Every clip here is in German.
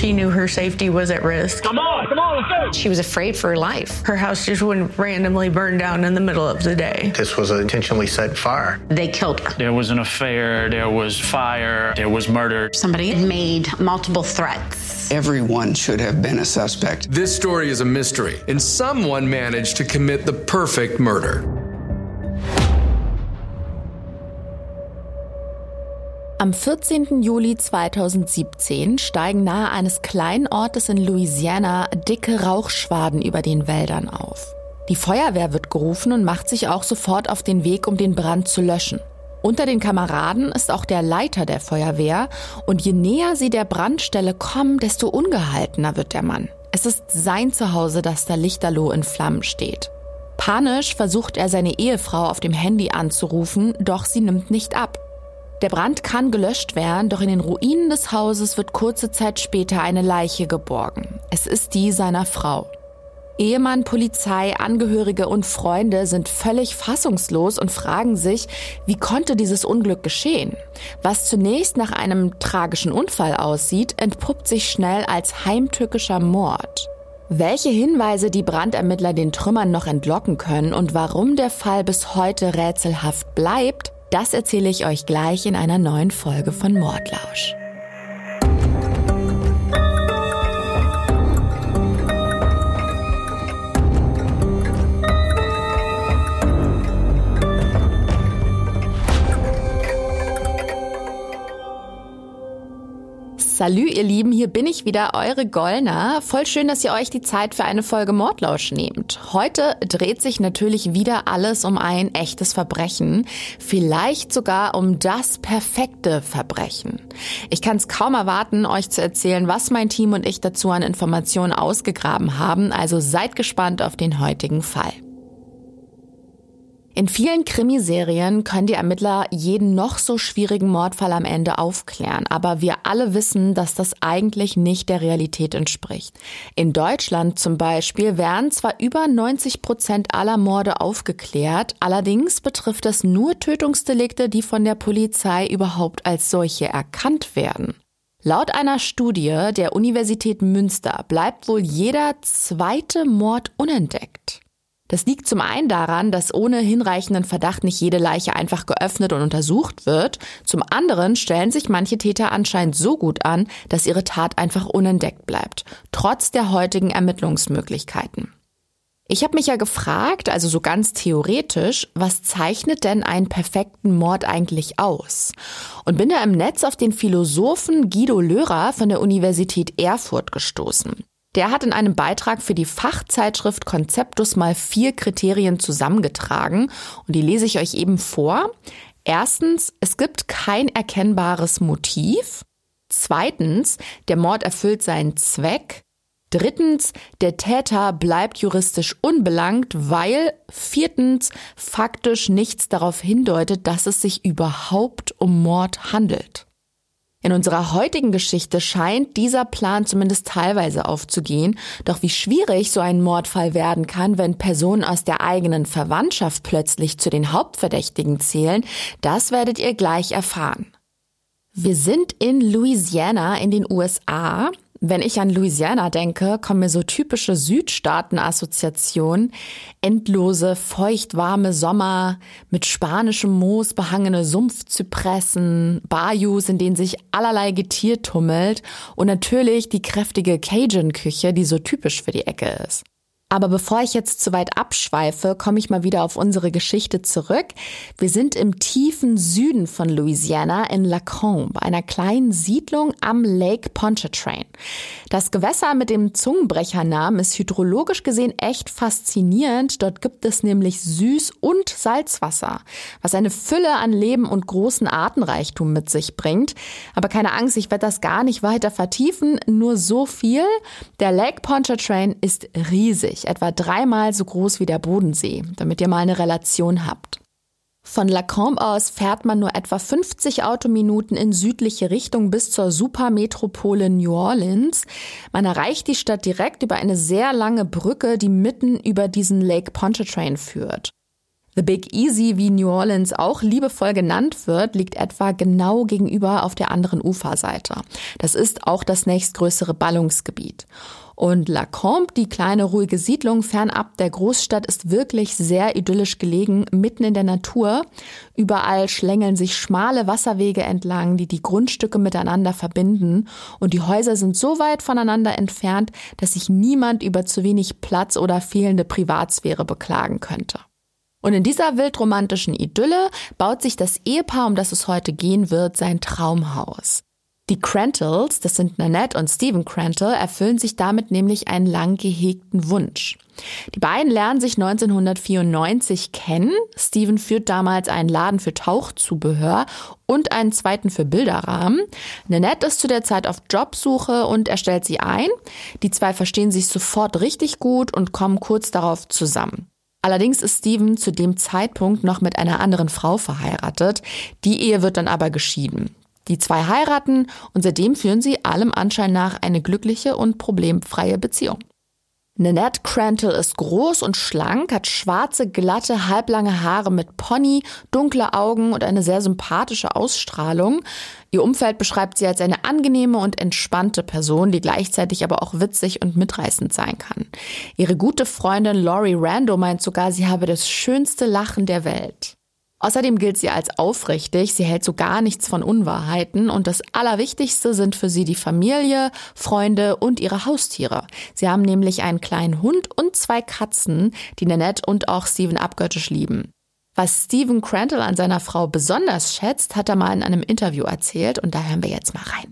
She knew her safety was at risk. Come on, come on, let's go. She was afraid for her life. Her house just wouldn't randomly burn down in the middle of the day. This was an intentionally set fire. They killed her. There was an affair, there was fire, there was murder. Somebody had made multiple threats. Everyone should have been a suspect. This story is a mystery, and someone managed to commit the perfect murder. Am 14. Juli 2017 steigen nahe eines kleinen Ortes in Louisiana dicke Rauchschwaden über den Wäldern auf. Die Feuerwehr wird gerufen und macht sich auch sofort auf den Weg, um den Brand zu löschen. Unter den Kameraden ist auch der Leiter der Feuerwehr und je näher sie der Brandstelle kommen, desto ungehaltener wird der Mann. Es ist sein Zuhause, das da lichterloh in Flammen steht. Panisch versucht er seine Ehefrau auf dem Handy anzurufen, doch sie nimmt nicht ab. Der Brand kann gelöscht werden, doch in den Ruinen des Hauses wird kurze Zeit später eine Leiche geborgen. Es ist die seiner Frau. Ehemann, Polizei, Angehörige und Freunde sind völlig fassungslos und fragen sich, wie konnte dieses Unglück geschehen? Was zunächst nach einem tragischen Unfall aussieht, entpuppt sich schnell als heimtückischer Mord. Welche Hinweise die Brandermittler den Trümmern noch entlocken können und warum der Fall bis heute rätselhaft bleibt, das erzähle ich euch gleich in einer neuen Folge von Mordlausch. Salü, ihr Lieben, hier bin ich wieder, eure Gollner. Voll schön, dass ihr euch die Zeit für eine Folge Mordlausch nehmt. Heute dreht sich natürlich wieder alles um ein echtes Verbrechen. Vielleicht sogar um das perfekte Verbrechen. Ich kann es kaum erwarten, euch zu erzählen, was mein Team und ich dazu an Informationen ausgegraben haben. Also seid gespannt auf den heutigen Fall. In vielen Krimiserien können die Ermittler jeden noch so schwierigen Mordfall am Ende aufklären, aber wir alle wissen, dass das eigentlich nicht der Realität entspricht. In Deutschland zum Beispiel werden zwar über 90 Prozent aller Morde aufgeklärt, allerdings betrifft das nur Tötungsdelikte, die von der Polizei überhaupt als solche erkannt werden. Laut einer Studie der Universität Münster bleibt wohl jeder zweite Mord unentdeckt. Das liegt zum einen daran, dass ohne hinreichenden Verdacht nicht jede Leiche einfach geöffnet und untersucht wird. Zum anderen stellen sich manche Täter anscheinend so gut an, dass ihre Tat einfach unentdeckt bleibt, trotz der heutigen Ermittlungsmöglichkeiten. Ich habe mich ja gefragt, also so ganz theoretisch, was zeichnet denn einen perfekten Mord eigentlich aus? Und bin da im Netz auf den Philosophen Guido Lörer von der Universität Erfurt gestoßen. Der hat in einem Beitrag für die Fachzeitschrift Konzeptus mal vier Kriterien zusammengetragen und die lese ich euch eben vor. Erstens, es gibt kein erkennbares Motiv. Zweitens, der Mord erfüllt seinen Zweck. Drittens, der Täter bleibt juristisch unbelangt, weil viertens faktisch nichts darauf hindeutet, dass es sich überhaupt um Mord handelt. In unserer heutigen Geschichte scheint dieser Plan zumindest teilweise aufzugehen, doch wie schwierig so ein Mordfall werden kann, wenn Personen aus der eigenen Verwandtschaft plötzlich zu den Hauptverdächtigen zählen, das werdet ihr gleich erfahren. Wir sind in Louisiana in den USA wenn ich an Louisiana denke, kommen mir so typische Südstaaten-Assoziationen. Endlose, feuchtwarme Sommer mit spanischem Moos behangene Sumpfzypressen, Bayous, in denen sich allerlei Getier tummelt und natürlich die kräftige Cajun-Küche, die so typisch für die Ecke ist. Aber bevor ich jetzt zu weit abschweife, komme ich mal wieder auf unsere Geschichte zurück. Wir sind im tiefen Süden von Louisiana in Lacombe, einer kleinen Siedlung am Lake Pontchartrain. Das Gewässer mit dem Zungenbrechernamen ist hydrologisch gesehen echt faszinierend. Dort gibt es nämlich Süß- und Salzwasser, was eine Fülle an Leben und großen Artenreichtum mit sich bringt. Aber keine Angst, ich werde das gar nicht weiter vertiefen, nur so viel. Der Lake Pontchartrain ist riesig riesig, etwa dreimal so groß wie der Bodensee, damit ihr mal eine Relation habt. Von Lacombe aus fährt man nur etwa 50 Autominuten in südliche Richtung bis zur Supermetropole New Orleans. Man erreicht die Stadt direkt über eine sehr lange Brücke, die mitten über diesen Lake Pontchartrain führt. The Big Easy, wie New Orleans auch liebevoll genannt wird, liegt etwa genau gegenüber auf der anderen Uferseite. Das ist auch das nächstgrößere Ballungsgebiet. Und Lacombe, die kleine ruhige Siedlung fernab der Großstadt, ist wirklich sehr idyllisch gelegen, mitten in der Natur. Überall schlängeln sich schmale Wasserwege entlang, die die Grundstücke miteinander verbinden. Und die Häuser sind so weit voneinander entfernt, dass sich niemand über zu wenig Platz oder fehlende Privatsphäre beklagen könnte. Und in dieser wildromantischen Idylle baut sich das Ehepaar, um das es heute gehen wird, sein Traumhaus. Die Crantles, das sind Nanette und Stephen Crantle, erfüllen sich damit nämlich einen lang gehegten Wunsch. Die beiden lernen sich 1994 kennen. Stephen führt damals einen Laden für Tauchzubehör und einen zweiten für Bilderrahmen. Nanette ist zu der Zeit auf Jobsuche und er stellt sie ein. Die zwei verstehen sich sofort richtig gut und kommen kurz darauf zusammen. Allerdings ist Stephen zu dem Zeitpunkt noch mit einer anderen Frau verheiratet. Die Ehe wird dann aber geschieden. Die zwei heiraten und seitdem führen sie allem Anschein nach eine glückliche und problemfreie Beziehung. Nanette Crantle ist groß und schlank, hat schwarze, glatte, halblange Haare mit Pony, dunkle Augen und eine sehr sympathische Ausstrahlung. Ihr Umfeld beschreibt sie als eine angenehme und entspannte Person, die gleichzeitig aber auch witzig und mitreißend sein kann. Ihre gute Freundin Laurie Rando meint sogar, sie habe das schönste Lachen der Welt. Außerdem gilt sie als aufrichtig, sie hält so gar nichts von Unwahrheiten und das Allerwichtigste sind für sie die Familie, Freunde und ihre Haustiere. Sie haben nämlich einen kleinen Hund und zwei Katzen, die Nanette und auch Stephen abgöttisch lieben. Was Stephen Crantle an seiner Frau besonders schätzt, hat er mal in einem Interview erzählt und da hören wir jetzt mal rein.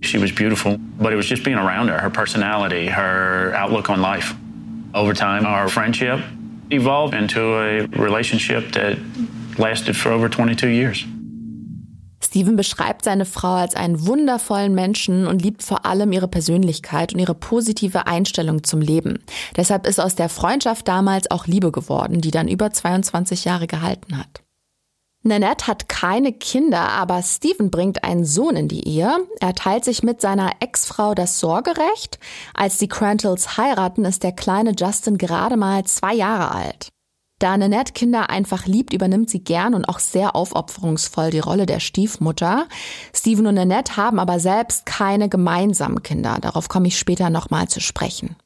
She was beautiful, but it was just being around her, her personality, her outlook on life. Over time, our friendship evolved into a relationship that lasted for over 22 years. Steven beschreibt seine Frau als einen wundervollen Menschen und liebt vor allem ihre Persönlichkeit und ihre positive Einstellung zum Leben. Deshalb ist aus der Freundschaft damals auch Liebe geworden, die dann über 22 Jahre gehalten hat. Nanette hat keine Kinder, aber Steven bringt einen Sohn in die Ehe. Er teilt sich mit seiner Ex-Frau das Sorgerecht. Als die Crantles heiraten, ist der kleine Justin gerade mal zwei Jahre alt. Da Nanette Kinder einfach liebt, übernimmt sie gern und auch sehr aufopferungsvoll die Rolle der Stiefmutter. Steven und Nanette haben aber selbst keine gemeinsamen Kinder. Darauf komme ich später nochmal zu sprechen.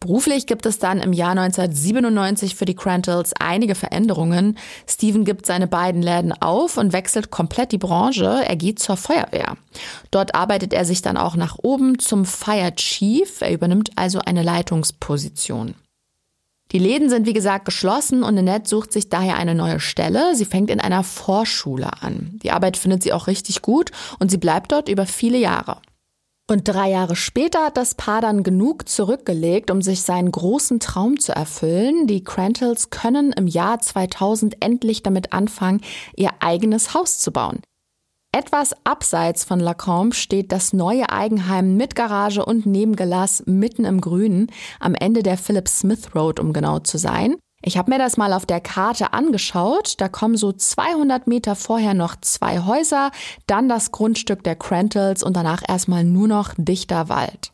Beruflich gibt es dann im Jahr 1997 für die Crantles einige Veränderungen. Steven gibt seine beiden Läden auf und wechselt komplett die Branche. Er geht zur Feuerwehr. Dort arbeitet er sich dann auch nach oben zum Fire Chief. Er übernimmt also eine Leitungsposition. Die Läden sind wie gesagt geschlossen und Annette sucht sich daher eine neue Stelle. Sie fängt in einer Vorschule an. Die Arbeit findet sie auch richtig gut und sie bleibt dort über viele Jahre. Und drei Jahre später hat das Paar dann genug zurückgelegt, um sich seinen großen Traum zu erfüllen. Die Crantles können im Jahr 2000 endlich damit anfangen, ihr eigenes Haus zu bauen. Etwas abseits von Lacombe steht das neue Eigenheim mit Garage und Nebengelass mitten im Grünen, am Ende der Philip Smith Road, um genau zu sein. Ich habe mir das mal auf der Karte angeschaut. Da kommen so 200 Meter vorher noch zwei Häuser, dann das Grundstück der Crantles und danach erstmal nur noch dichter Wald.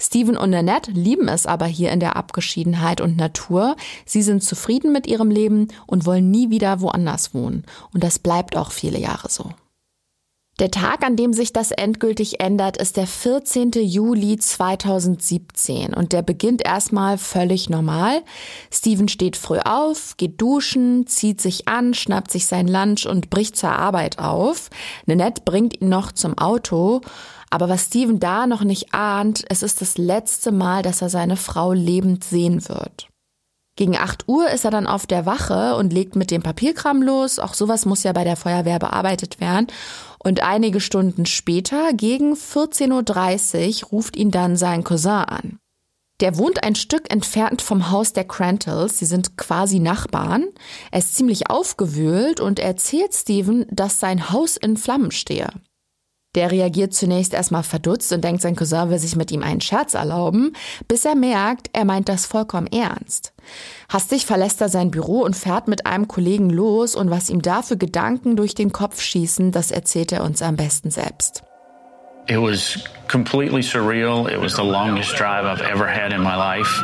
Steven und Annette lieben es aber hier in der Abgeschiedenheit und Natur. Sie sind zufrieden mit ihrem Leben und wollen nie wieder woanders wohnen. Und das bleibt auch viele Jahre so. Der Tag, an dem sich das endgültig ändert, ist der 14. Juli 2017 und der beginnt erstmal völlig normal. Steven steht früh auf, geht duschen, zieht sich an, schnappt sich sein Lunch und bricht zur Arbeit auf. Nanette bringt ihn noch zum Auto. Aber was Steven da noch nicht ahnt, es ist das letzte Mal, dass er seine Frau lebend sehen wird. Gegen 8 Uhr ist er dann auf der Wache und legt mit dem Papierkram los. Auch sowas muss ja bei der Feuerwehr bearbeitet werden. Und einige Stunden später, gegen 14.30 Uhr, ruft ihn dann sein Cousin an. Der wohnt ein Stück entfernt vom Haus der Crantles. Sie sind quasi Nachbarn. Er ist ziemlich aufgewühlt und erzählt Steven, dass sein Haus in Flammen stehe. Der reagiert zunächst erstmal verdutzt und denkt, sein Cousin will sich mit ihm einen Scherz erlauben, bis er merkt, er meint das vollkommen ernst. Hastig verlässt er sein Büro und fährt mit einem Kollegen los und was ihm da für Gedanken durch den Kopf schießen, das erzählt er uns am besten selbst. It was completely surreal. It was the longest drive I've ever had in my life.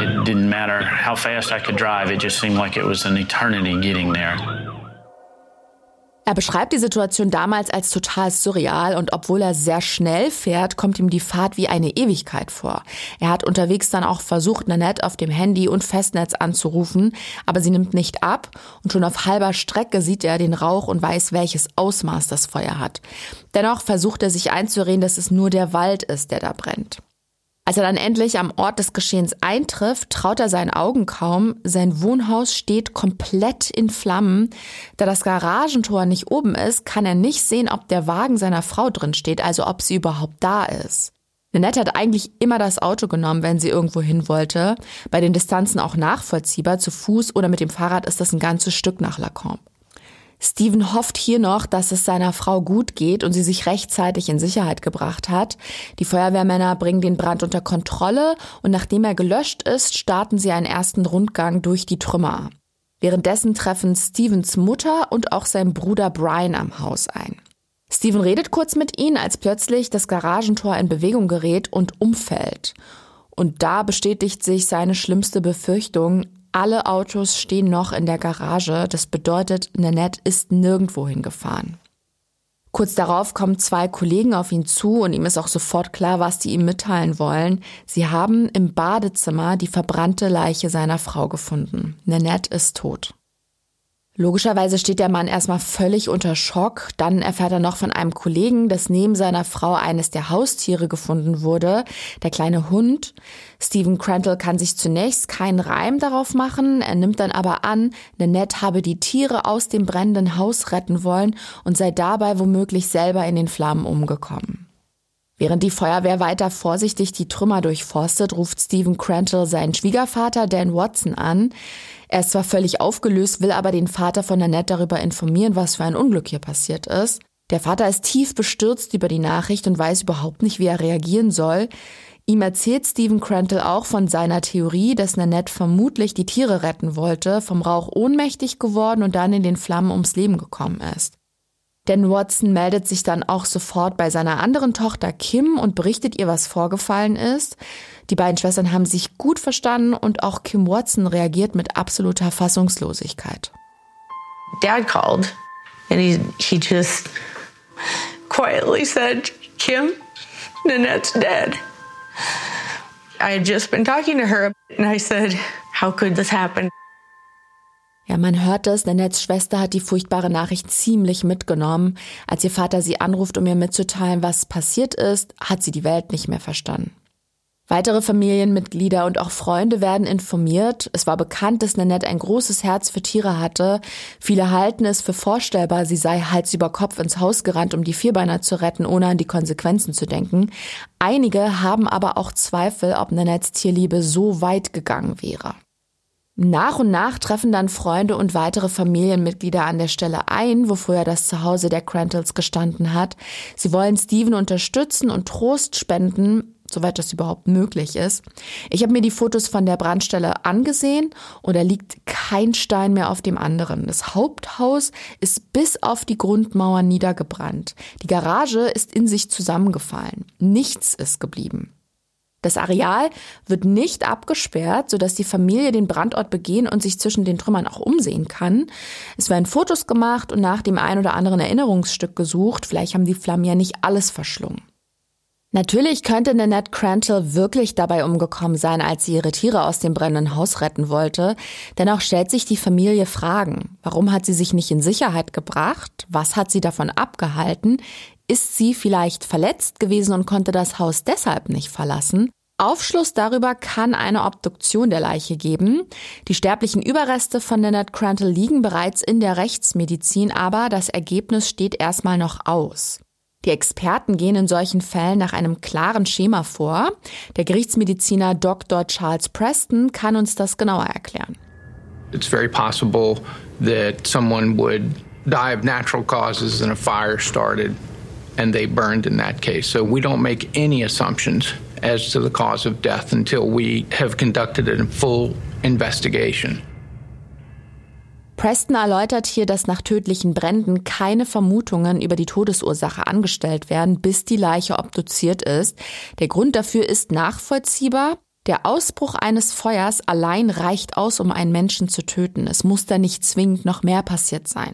It didn't matter how fast I could drive, it just seemed like it was an eternity getting there. Er beschreibt die Situation damals als total surreal und obwohl er sehr schnell fährt, kommt ihm die Fahrt wie eine Ewigkeit vor. Er hat unterwegs dann auch versucht, Nanette auf dem Handy und Festnetz anzurufen, aber sie nimmt nicht ab und schon auf halber Strecke sieht er den Rauch und weiß, welches Ausmaß das Feuer hat. Dennoch versucht er sich einzureden, dass es nur der Wald ist, der da brennt. Als er dann endlich am Ort des Geschehens eintrifft, traut er seinen Augen kaum. Sein Wohnhaus steht komplett in Flammen. Da das Garagentor nicht oben ist, kann er nicht sehen, ob der Wagen seiner Frau drin steht, also ob sie überhaupt da ist. Nanette hat eigentlich immer das Auto genommen, wenn sie irgendwo hin wollte. Bei den Distanzen auch nachvollziehbar. Zu Fuß oder mit dem Fahrrad ist das ein ganzes Stück nach Lacombe. Steven hofft hier noch, dass es seiner Frau gut geht und sie sich rechtzeitig in Sicherheit gebracht hat. Die Feuerwehrmänner bringen den Brand unter Kontrolle und nachdem er gelöscht ist, starten sie einen ersten Rundgang durch die Trümmer. Währenddessen treffen Stevens Mutter und auch sein Bruder Brian am Haus ein. Steven redet kurz mit ihnen, als plötzlich das Garagentor in Bewegung gerät und umfällt. Und da bestätigt sich seine schlimmste Befürchtung, alle Autos stehen noch in der Garage. Das bedeutet, Nanette ist nirgendwo hingefahren. Kurz darauf kommen zwei Kollegen auf ihn zu und ihm ist auch sofort klar, was die ihm mitteilen wollen. Sie haben im Badezimmer die verbrannte Leiche seiner Frau gefunden. Nanette ist tot. Logischerweise steht der Mann erstmal völlig unter Schock. Dann erfährt er noch von einem Kollegen, dass neben seiner Frau eines der Haustiere gefunden wurde, der kleine Hund. Stephen Crantle kann sich zunächst keinen Reim darauf machen. Er nimmt dann aber an, Nanette habe die Tiere aus dem brennenden Haus retten wollen und sei dabei womöglich selber in den Flammen umgekommen. Während die Feuerwehr weiter vorsichtig die Trümmer durchforstet, ruft Stephen Crantle seinen Schwiegervater Dan Watson an. Er ist zwar völlig aufgelöst, will aber den Vater von Annette darüber informieren, was für ein Unglück hier passiert ist. Der Vater ist tief bestürzt über die Nachricht und weiß überhaupt nicht, wie er reagieren soll. Ihm erzählt Stephen Crantle auch von seiner Theorie, dass Nanette vermutlich die Tiere retten wollte, vom Rauch ohnmächtig geworden und dann in den Flammen ums Leben gekommen ist. Denn Watson meldet sich dann auch sofort bei seiner anderen Tochter Kim und berichtet ihr, was vorgefallen ist. Die beiden Schwestern haben sich gut verstanden und auch Kim Watson reagiert mit absoluter Fassungslosigkeit. Dad called and he, he just quietly said, Kim, Nanette's dead. I had just been talking to her and I said, How could this happen? Ja, man hört es, Nanettes Schwester hat die furchtbare Nachricht ziemlich mitgenommen. Als ihr Vater sie anruft, um ihr mitzuteilen, was passiert ist, hat sie die Welt nicht mehr verstanden. Weitere Familienmitglieder und auch Freunde werden informiert. Es war bekannt, dass Nanette ein großes Herz für Tiere hatte. Viele halten es für vorstellbar, sie sei Hals über Kopf ins Haus gerannt, um die Vierbeiner zu retten, ohne an die Konsequenzen zu denken. Einige haben aber auch Zweifel, ob Nanettes Tierliebe so weit gegangen wäre. Nach und nach treffen dann Freunde und weitere Familienmitglieder an der Stelle ein, wo früher das Zuhause der Crantles gestanden hat. Sie wollen Steven unterstützen und Trost spenden, soweit das überhaupt möglich ist. Ich habe mir die Fotos von der Brandstelle angesehen und da liegt kein Stein mehr auf dem anderen. Das Haupthaus ist bis auf die Grundmauer niedergebrannt. Die Garage ist in sich zusammengefallen. Nichts ist geblieben. Das Areal wird nicht abgesperrt, sodass die Familie den Brandort begehen und sich zwischen den Trümmern auch umsehen kann. Es werden Fotos gemacht und nach dem ein oder anderen Erinnerungsstück gesucht. Vielleicht haben die Flammen ja nicht alles verschlungen. Natürlich könnte Nanette Crantle wirklich dabei umgekommen sein, als sie ihre Tiere aus dem brennenden Haus retten wollte. Dennoch stellt sich die Familie Fragen. Warum hat sie sich nicht in Sicherheit gebracht? Was hat sie davon abgehalten? Ist sie vielleicht verletzt gewesen und konnte das Haus deshalb nicht verlassen? Aufschluss darüber kann eine Obduktion der Leiche geben. Die sterblichen Überreste von Nanette Crantle liegen bereits in der Rechtsmedizin, aber das Ergebnis steht erstmal noch aus. Die Experten gehen in solchen Fällen nach einem klaren Schema vor. Der Gerichtsmediziner Dr. Charles Preston kann uns das genauer erklären. It's very possible that someone would die of natural causes and a fire started and they burned in that case. So we don't make any assumptions as to the cause of death until we have conducted a full investigation. Preston erläutert hier, dass nach tödlichen Bränden keine Vermutungen über die Todesursache angestellt werden, bis die Leiche obduziert ist. Der Grund dafür ist nachvollziehbar. Der Ausbruch eines Feuers allein reicht aus, um einen Menschen zu töten. Es muss da nicht zwingend noch mehr passiert sein.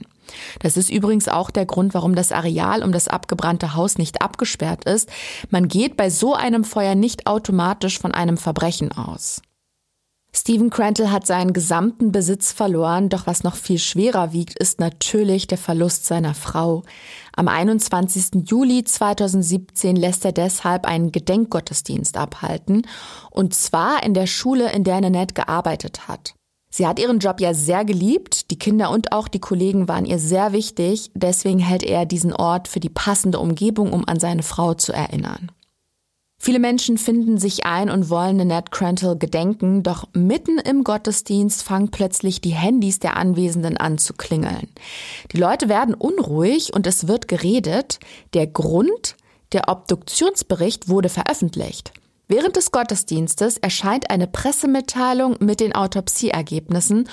Das ist übrigens auch der Grund, warum das Areal um das abgebrannte Haus nicht abgesperrt ist. Man geht bei so einem Feuer nicht automatisch von einem Verbrechen aus. Stephen Crantle hat seinen gesamten Besitz verloren, doch was noch viel schwerer wiegt, ist natürlich der Verlust seiner Frau. Am 21. Juli 2017 lässt er deshalb einen Gedenkgottesdienst abhalten, und zwar in der Schule, in der Nanette gearbeitet hat. Sie hat ihren Job ja sehr geliebt, die Kinder und auch die Kollegen waren ihr sehr wichtig, deswegen hält er diesen Ort für die passende Umgebung, um an seine Frau zu erinnern. Viele Menschen finden sich ein und wollen Annette Crantle gedenken, doch mitten im Gottesdienst fangen plötzlich die Handys der Anwesenden an zu klingeln. Die Leute werden unruhig und es wird geredet. Der Grund, der Obduktionsbericht wurde veröffentlicht. Während des Gottesdienstes erscheint eine Pressemitteilung mit den Autopsieergebnissen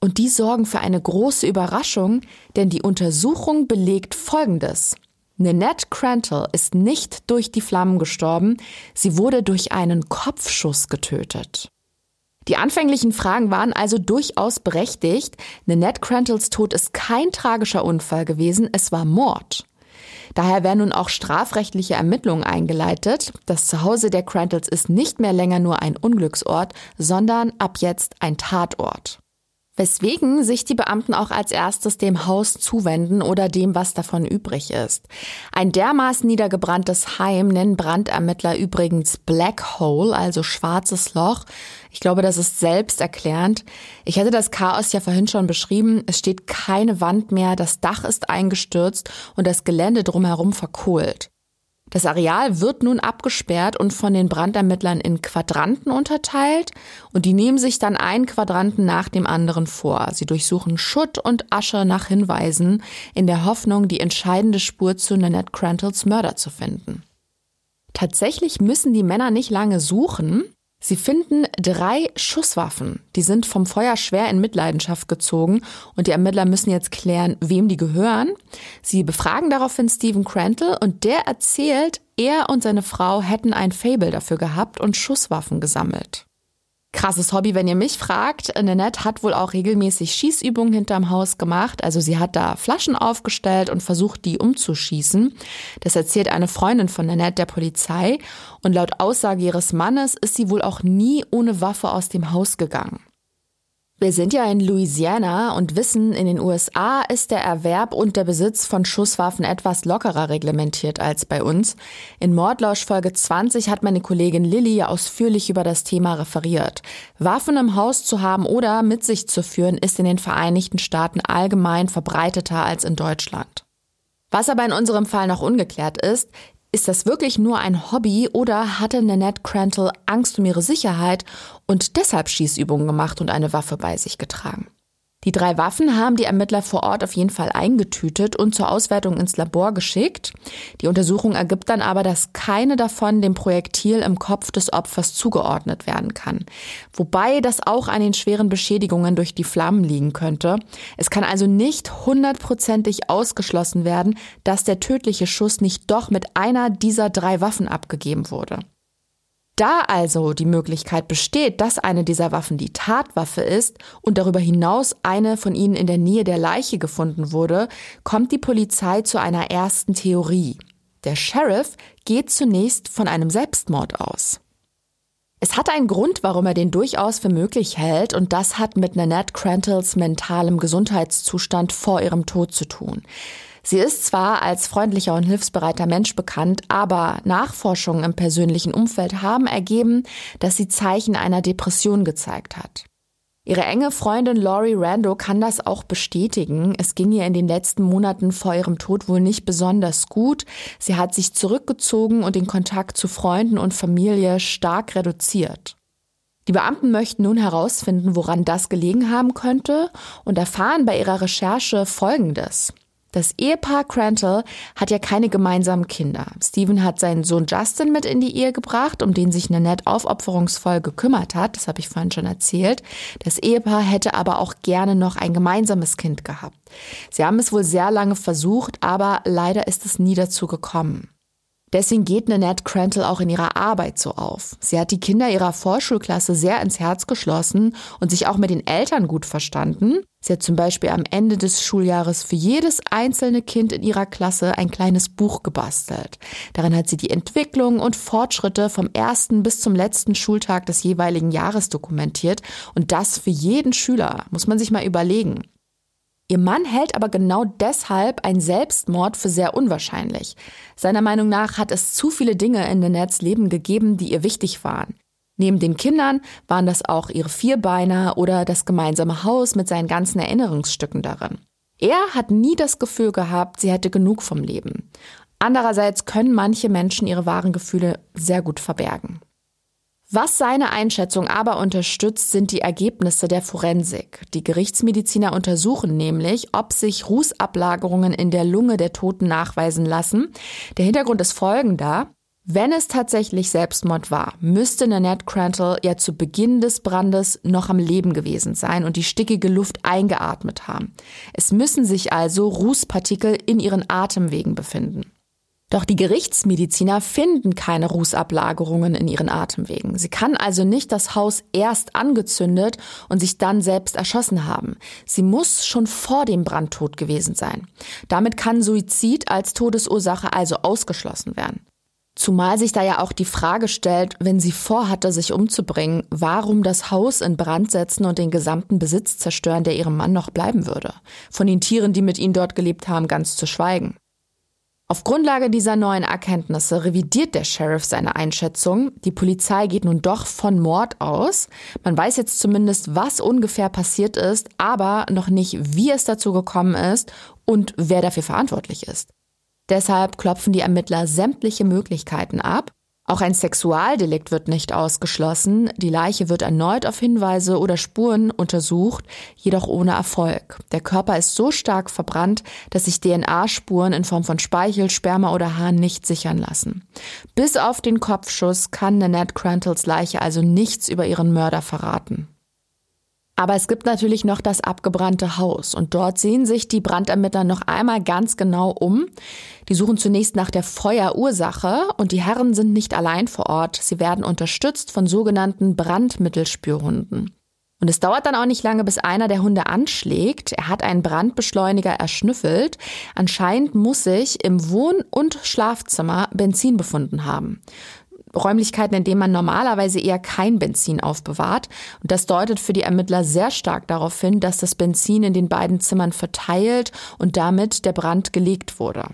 und die sorgen für eine große Überraschung, denn die Untersuchung belegt Folgendes. Nanette Crantle ist nicht durch die Flammen gestorben, sie wurde durch einen Kopfschuss getötet. Die anfänglichen Fragen waren also durchaus berechtigt. Nanette Crantles Tod ist kein tragischer Unfall gewesen, es war Mord. Daher werden nun auch strafrechtliche Ermittlungen eingeleitet. Das Zuhause der Crantles ist nicht mehr länger nur ein Unglücksort, sondern ab jetzt ein Tatort weswegen sich die Beamten auch als erstes dem Haus zuwenden oder dem, was davon übrig ist. Ein dermaßen niedergebranntes Heim nennen Brandermittler übrigens Black Hole, also schwarzes Loch. Ich glaube, das ist selbsterklärend. Ich hatte das Chaos ja vorhin schon beschrieben. Es steht keine Wand mehr, das Dach ist eingestürzt und das Gelände drumherum verkohlt. Das Areal wird nun abgesperrt und von den Brandermittlern in Quadranten unterteilt und die nehmen sich dann einen Quadranten nach dem anderen vor. Sie durchsuchen Schutt und Asche nach Hinweisen in der Hoffnung, die entscheidende Spur zu Nanette Crantles Mörder zu finden. Tatsächlich müssen die Männer nicht lange suchen. Sie finden drei Schusswaffen. Die sind vom Feuer schwer in Mitleidenschaft gezogen und die Ermittler müssen jetzt klären, wem die gehören. Sie befragen daraufhin Stephen Crantle und der erzählt, er und seine Frau hätten ein Fable dafür gehabt und Schusswaffen gesammelt. Krasses Hobby, wenn ihr mich fragt. Nanette hat wohl auch regelmäßig Schießübungen hinterm Haus gemacht. Also sie hat da Flaschen aufgestellt und versucht, die umzuschießen. Das erzählt eine Freundin von Nanette der Polizei. Und laut Aussage ihres Mannes ist sie wohl auch nie ohne Waffe aus dem Haus gegangen. Wir sind ja in Louisiana und wissen, in den USA ist der Erwerb und der Besitz von Schusswaffen etwas lockerer reglementiert als bei uns. In Mordlausch Folge 20 hat meine Kollegin Lilly ausführlich über das Thema referiert. Waffen im Haus zu haben oder mit sich zu führen, ist in den Vereinigten Staaten allgemein verbreiteter als in Deutschland. Was aber in unserem Fall noch ungeklärt ist, ist das wirklich nur ein Hobby oder hatte Nanette Crantle Angst um ihre Sicherheit und deshalb Schießübungen gemacht und eine Waffe bei sich getragen? Die drei Waffen haben die Ermittler vor Ort auf jeden Fall eingetütet und zur Auswertung ins Labor geschickt. Die Untersuchung ergibt dann aber, dass keine davon dem Projektil im Kopf des Opfers zugeordnet werden kann. Wobei das auch an den schweren Beschädigungen durch die Flammen liegen könnte. Es kann also nicht hundertprozentig ausgeschlossen werden, dass der tödliche Schuss nicht doch mit einer dieser drei Waffen abgegeben wurde. Da also die Möglichkeit besteht, dass eine dieser Waffen die Tatwaffe ist und darüber hinaus eine von ihnen in der Nähe der Leiche gefunden wurde, kommt die Polizei zu einer ersten Theorie. Der Sheriff geht zunächst von einem Selbstmord aus. Es hat einen Grund, warum er den durchaus für möglich hält, und das hat mit Nanette Crantles mentalem Gesundheitszustand vor ihrem Tod zu tun. Sie ist zwar als freundlicher und hilfsbereiter Mensch bekannt, aber Nachforschungen im persönlichen Umfeld haben ergeben, dass sie Zeichen einer Depression gezeigt hat. Ihre enge Freundin Laurie Rando kann das auch bestätigen. Es ging ihr in den letzten Monaten vor ihrem Tod wohl nicht besonders gut. Sie hat sich zurückgezogen und den Kontakt zu Freunden und Familie stark reduziert. Die Beamten möchten nun herausfinden, woran das gelegen haben könnte und erfahren bei ihrer Recherche Folgendes. Das Ehepaar Crantle hat ja keine gemeinsamen Kinder. Stephen hat seinen Sohn Justin mit in die Ehe gebracht, um den sich Nanette aufopferungsvoll gekümmert hat. Das habe ich vorhin schon erzählt. Das Ehepaar hätte aber auch gerne noch ein gemeinsames Kind gehabt. Sie haben es wohl sehr lange versucht, aber leider ist es nie dazu gekommen. Deswegen geht Nanette Crantle auch in ihrer Arbeit so auf. Sie hat die Kinder ihrer Vorschulklasse sehr ins Herz geschlossen und sich auch mit den Eltern gut verstanden. Sie hat zum Beispiel am Ende des Schuljahres für jedes einzelne Kind in ihrer Klasse ein kleines Buch gebastelt. Darin hat sie die Entwicklung und Fortschritte vom ersten bis zum letzten Schultag des jeweiligen Jahres dokumentiert und das für jeden Schüler, muss man sich mal überlegen. Ihr Mann hält aber genau deshalb ein Selbstmord für sehr unwahrscheinlich. Seiner Meinung nach hat es zu viele Dinge in Nanets Leben gegeben, die ihr wichtig waren. Neben den Kindern waren das auch ihre Vierbeiner oder das gemeinsame Haus mit seinen ganzen Erinnerungsstücken darin. Er hat nie das Gefühl gehabt, sie hätte genug vom Leben. Andererseits können manche Menschen ihre wahren Gefühle sehr gut verbergen. Was seine Einschätzung aber unterstützt, sind die Ergebnisse der Forensik. Die Gerichtsmediziner untersuchen nämlich, ob sich Rußablagerungen in der Lunge der Toten nachweisen lassen. Der Hintergrund ist folgender. Wenn es tatsächlich Selbstmord war, müsste Nanette Crantle ja zu Beginn des Brandes noch am Leben gewesen sein und die stickige Luft eingeatmet haben. Es müssen sich also Rußpartikel in ihren Atemwegen befinden. Doch die Gerichtsmediziner finden keine Rußablagerungen in ihren Atemwegen. Sie kann also nicht das Haus erst angezündet und sich dann selbst erschossen haben. Sie muss schon vor dem Brand tot gewesen sein. Damit kann Suizid als Todesursache also ausgeschlossen werden. Zumal sich da ja auch die Frage stellt, wenn sie vorhatte, sich umzubringen, warum das Haus in Brand setzen und den gesamten Besitz zerstören, der ihrem Mann noch bleiben würde. Von den Tieren, die mit ihnen dort gelebt haben, ganz zu schweigen. Auf Grundlage dieser neuen Erkenntnisse revidiert der Sheriff seine Einschätzung. Die Polizei geht nun doch von Mord aus. Man weiß jetzt zumindest, was ungefähr passiert ist, aber noch nicht, wie es dazu gekommen ist und wer dafür verantwortlich ist. Deshalb klopfen die Ermittler sämtliche Möglichkeiten ab auch ein Sexualdelikt wird nicht ausgeschlossen. Die Leiche wird erneut auf Hinweise oder Spuren untersucht, jedoch ohne Erfolg. Der Körper ist so stark verbrannt, dass sich DNA-Spuren in Form von Speichel, Sperma oder Haar nicht sichern lassen. Bis auf den Kopfschuss kann Nanette Crantles Leiche also nichts über ihren Mörder verraten. Aber es gibt natürlich noch das abgebrannte Haus und dort sehen sich die Brandermittler noch einmal ganz genau um. Die suchen zunächst nach der Feuerursache und die Herren sind nicht allein vor Ort. Sie werden unterstützt von sogenannten Brandmittelspürhunden. Und es dauert dann auch nicht lange, bis einer der Hunde anschlägt. Er hat einen Brandbeschleuniger erschnüffelt. Anscheinend muss sich im Wohn- und Schlafzimmer Benzin befunden haben. Räumlichkeiten, in denen man normalerweise eher kein Benzin aufbewahrt. Und das deutet für die Ermittler sehr stark darauf hin, dass das Benzin in den beiden Zimmern verteilt und damit der Brand gelegt wurde.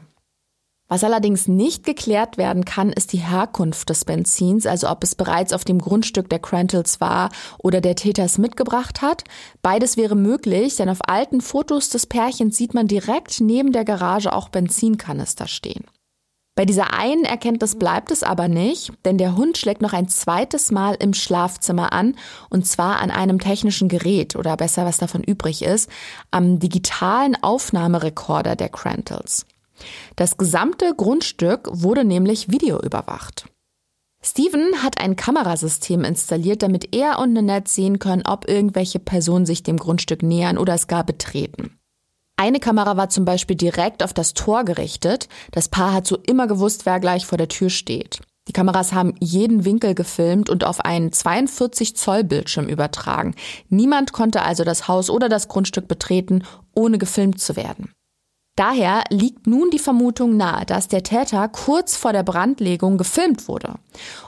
Was allerdings nicht geklärt werden kann, ist die Herkunft des Benzins, also ob es bereits auf dem Grundstück der Crantles war oder der Täter es mitgebracht hat. Beides wäre möglich, denn auf alten Fotos des Pärchens sieht man direkt neben der Garage auch Benzinkanister stehen. Bei dieser einen Erkenntnis bleibt es aber nicht, denn der Hund schlägt noch ein zweites Mal im Schlafzimmer an, und zwar an einem technischen Gerät oder besser, was davon übrig ist, am digitalen Aufnahmerekorder der Crantles. Das gesamte Grundstück wurde nämlich videoüberwacht. Steven hat ein Kamerasystem installiert, damit er und Nanette sehen können, ob irgendwelche Personen sich dem Grundstück nähern oder es gar betreten. Eine Kamera war zum Beispiel direkt auf das Tor gerichtet. Das Paar hat so immer gewusst, wer gleich vor der Tür steht. Die Kameras haben jeden Winkel gefilmt und auf einen 42 Zoll Bildschirm übertragen. Niemand konnte also das Haus oder das Grundstück betreten, ohne gefilmt zu werden. Daher liegt nun die Vermutung nahe, dass der Täter kurz vor der Brandlegung gefilmt wurde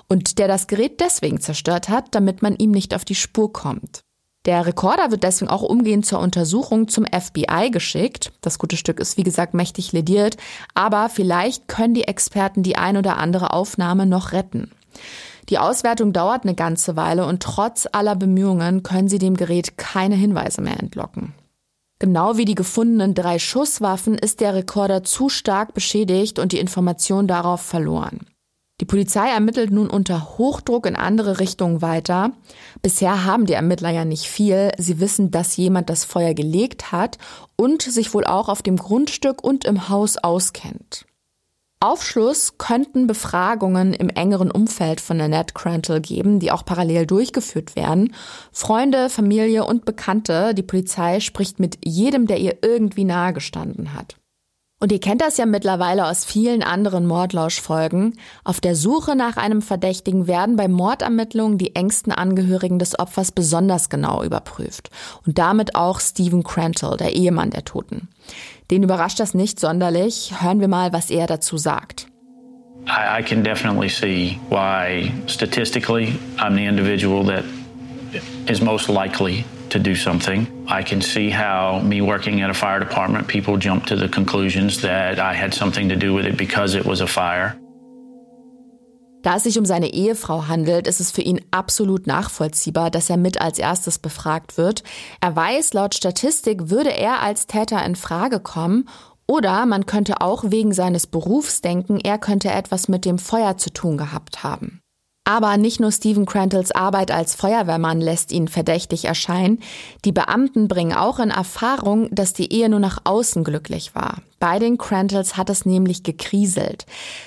und der das Gerät deswegen zerstört hat, damit man ihm nicht auf die Spur kommt. Der Rekorder wird deswegen auch umgehend zur Untersuchung zum FBI geschickt. Das gute Stück ist wie gesagt mächtig lediert, aber vielleicht können die Experten die ein oder andere Aufnahme noch retten. Die Auswertung dauert eine ganze Weile und trotz aller Bemühungen können sie dem Gerät keine Hinweise mehr entlocken. Genau wie die gefundenen drei Schusswaffen ist der Rekorder zu stark beschädigt und die Information darauf verloren. Die Polizei ermittelt nun unter Hochdruck in andere Richtungen weiter. Bisher haben die Ermittler ja nicht viel. Sie wissen, dass jemand das Feuer gelegt hat und sich wohl auch auf dem Grundstück und im Haus auskennt. Aufschluss könnten Befragungen im engeren Umfeld von Annette Crantle geben, die auch parallel durchgeführt werden. Freunde, Familie und Bekannte, die Polizei spricht mit jedem, der ihr irgendwie nahegestanden hat. Und ihr kennt das ja mittlerweile aus vielen anderen Mordlauschfolgen. Auf der Suche nach einem Verdächtigen werden bei Mordermittlungen die engsten Angehörigen des Opfers besonders genau überprüft. Und damit auch Stephen Crantle, der Ehemann der Toten. Den überrascht das nicht sonderlich. Hören wir mal, was er dazu sagt. I, I can definitely see why statistically I'm the individual that is most likely to do something. I can see how me working at a fire department, people jump to the conclusions that I had something to do with it because it was a fire. Da es sich um seine Ehefrau handelt, ist es für ihn absolut nachvollziehbar, dass er mit als erstes befragt wird. Er weiß, laut Statistik würde er als Täter in Frage kommen oder man könnte auch wegen seines Berufs denken, er könnte etwas mit dem Feuer zu tun gehabt haben. Aber nicht nur Stephen Crantles Arbeit als Feuerwehrmann lässt ihn verdächtig erscheinen. Die Beamten bringen auch in Erfahrung, dass die Ehe nur nach außen glücklich war. Bei den Crantles hat es nämlich gekriselt.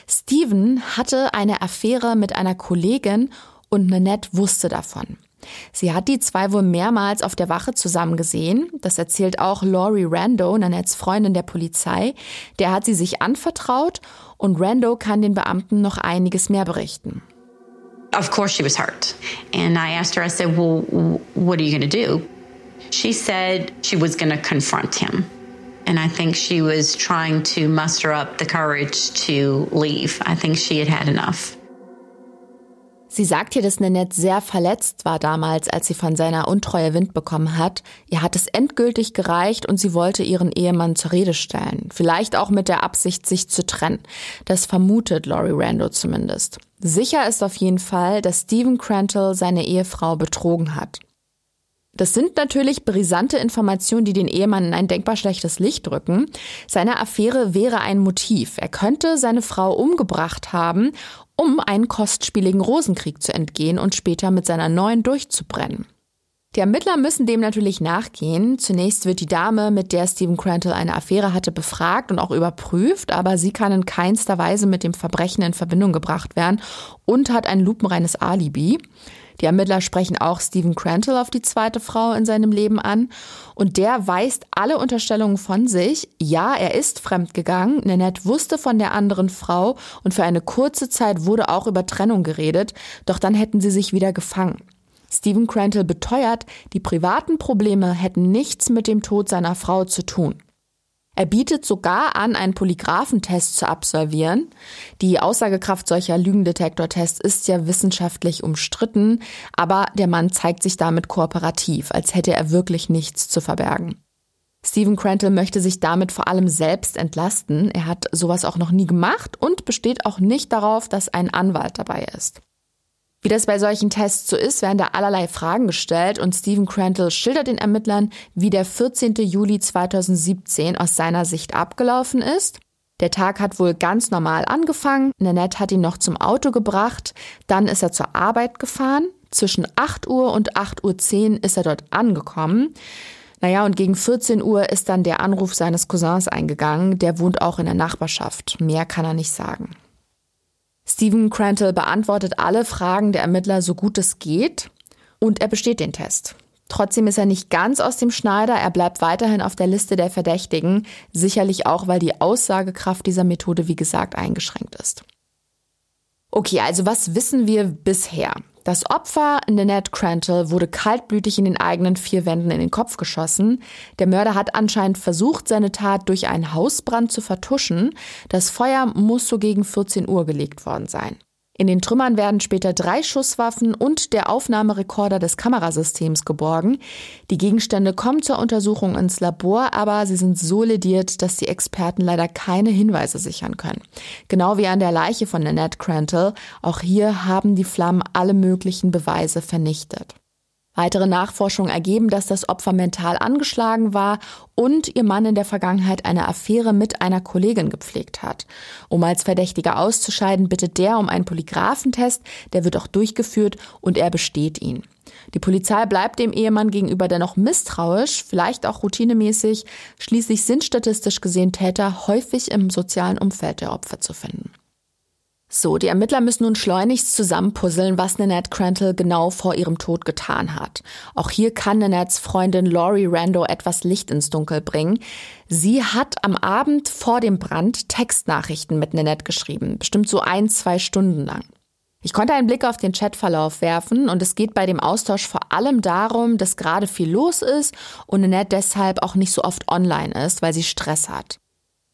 Stephen hatte eine Affäre mit einer Kollegin und Nanette wusste davon. Sie hat die zwei wohl mehrmals auf der Wache zusammen gesehen. Das erzählt auch Laurie Rando, Nanettes Freundin der Polizei. Der hat sie sich anvertraut und Rando kann den Beamten noch einiges mehr berichten. Of course, she was hurt. And I asked her, I said, Well, what are you going to do? She said she was going to confront him. And I think she was trying to muster up the courage to leave. I think she had had enough. Sie sagt hier, dass Nanette sehr verletzt war damals, als sie von seiner Untreue Wind bekommen hat. Ihr hat es endgültig gereicht und sie wollte ihren Ehemann zur Rede stellen. Vielleicht auch mit der Absicht, sich zu trennen. Das vermutet Laurie Rando zumindest. Sicher ist auf jeden Fall, dass Stephen Crantle seine Ehefrau betrogen hat. Das sind natürlich brisante Informationen, die den Ehemann in ein denkbar schlechtes Licht drücken. Seine Affäre wäre ein Motiv. Er könnte seine Frau umgebracht haben, um einen kostspieligen Rosenkrieg zu entgehen und später mit seiner neuen durchzubrennen. Die Ermittler müssen dem natürlich nachgehen. Zunächst wird die Dame, mit der Stephen Crantle eine Affäre hatte, befragt und auch überprüft, aber sie kann in keinster Weise mit dem Verbrechen in Verbindung gebracht werden und hat ein lupenreines Alibi. Die Ermittler sprechen auch Stephen Crantle auf die zweite Frau in seinem Leben an und der weist alle Unterstellungen von sich. Ja, er ist fremdgegangen. Nanette wusste von der anderen Frau und für eine kurze Zeit wurde auch über Trennung geredet, doch dann hätten sie sich wieder gefangen. Stephen Crantle beteuert, die privaten Probleme hätten nichts mit dem Tod seiner Frau zu tun. Er bietet sogar an, einen Polygraphentest zu absolvieren. Die Aussagekraft solcher Lügendetektortests ist ja wissenschaftlich umstritten, aber der Mann zeigt sich damit kooperativ, als hätte er wirklich nichts zu verbergen. Stephen Crantle möchte sich damit vor allem selbst entlasten. Er hat sowas auch noch nie gemacht und besteht auch nicht darauf, dass ein Anwalt dabei ist. Wie das bei solchen Tests so ist, werden da allerlei Fragen gestellt und Stephen Crantle schildert den Ermittlern, wie der 14. Juli 2017 aus seiner Sicht abgelaufen ist. Der Tag hat wohl ganz normal angefangen. Nanette hat ihn noch zum Auto gebracht. Dann ist er zur Arbeit gefahren. Zwischen 8 Uhr und 8.10 Uhr ist er dort angekommen. Naja, und gegen 14 Uhr ist dann der Anruf seines Cousins eingegangen. Der wohnt auch in der Nachbarschaft. Mehr kann er nicht sagen. Stephen Crantle beantwortet alle Fragen der Ermittler so gut es geht und er besteht den Test. Trotzdem ist er nicht ganz aus dem Schneider, er bleibt weiterhin auf der Liste der Verdächtigen, sicherlich auch, weil die Aussagekraft dieser Methode, wie gesagt, eingeschränkt ist. Okay, also was wissen wir bisher? Das Opfer, Nanette Crantle, wurde kaltblütig in den eigenen vier Wänden in den Kopf geschossen. Der Mörder hat anscheinend versucht, seine Tat durch einen Hausbrand zu vertuschen. Das Feuer muss so gegen 14 Uhr gelegt worden sein. In den Trümmern werden später drei Schusswaffen und der Aufnahmerekorder des Kamerasystems geborgen. Die Gegenstände kommen zur Untersuchung ins Labor, aber sie sind so lediert, dass die Experten leider keine Hinweise sichern können. Genau wie an der Leiche von Nanette Crantle. Auch hier haben die Flammen alle möglichen Beweise vernichtet. Weitere Nachforschungen ergeben, dass das Opfer mental angeschlagen war und ihr Mann in der Vergangenheit eine Affäre mit einer Kollegin gepflegt hat. Um als Verdächtiger auszuscheiden, bittet der um einen Polygraphentest, der wird auch durchgeführt und er besteht ihn. Die Polizei bleibt dem Ehemann gegenüber dennoch misstrauisch, vielleicht auch routinemäßig. Schließlich sind statistisch gesehen Täter häufig im sozialen Umfeld der Opfer zu finden. So, die Ermittler müssen nun schleunigst zusammenpuzzeln, was Nanette Crantle genau vor ihrem Tod getan hat. Auch hier kann Nanettes Freundin Laurie Rando etwas Licht ins Dunkel bringen. Sie hat am Abend vor dem Brand Textnachrichten mit Nanette geschrieben, bestimmt so ein, zwei Stunden lang. Ich konnte einen Blick auf den Chatverlauf werfen und es geht bei dem Austausch vor allem darum, dass gerade viel los ist und Nanette deshalb auch nicht so oft online ist, weil sie Stress hat.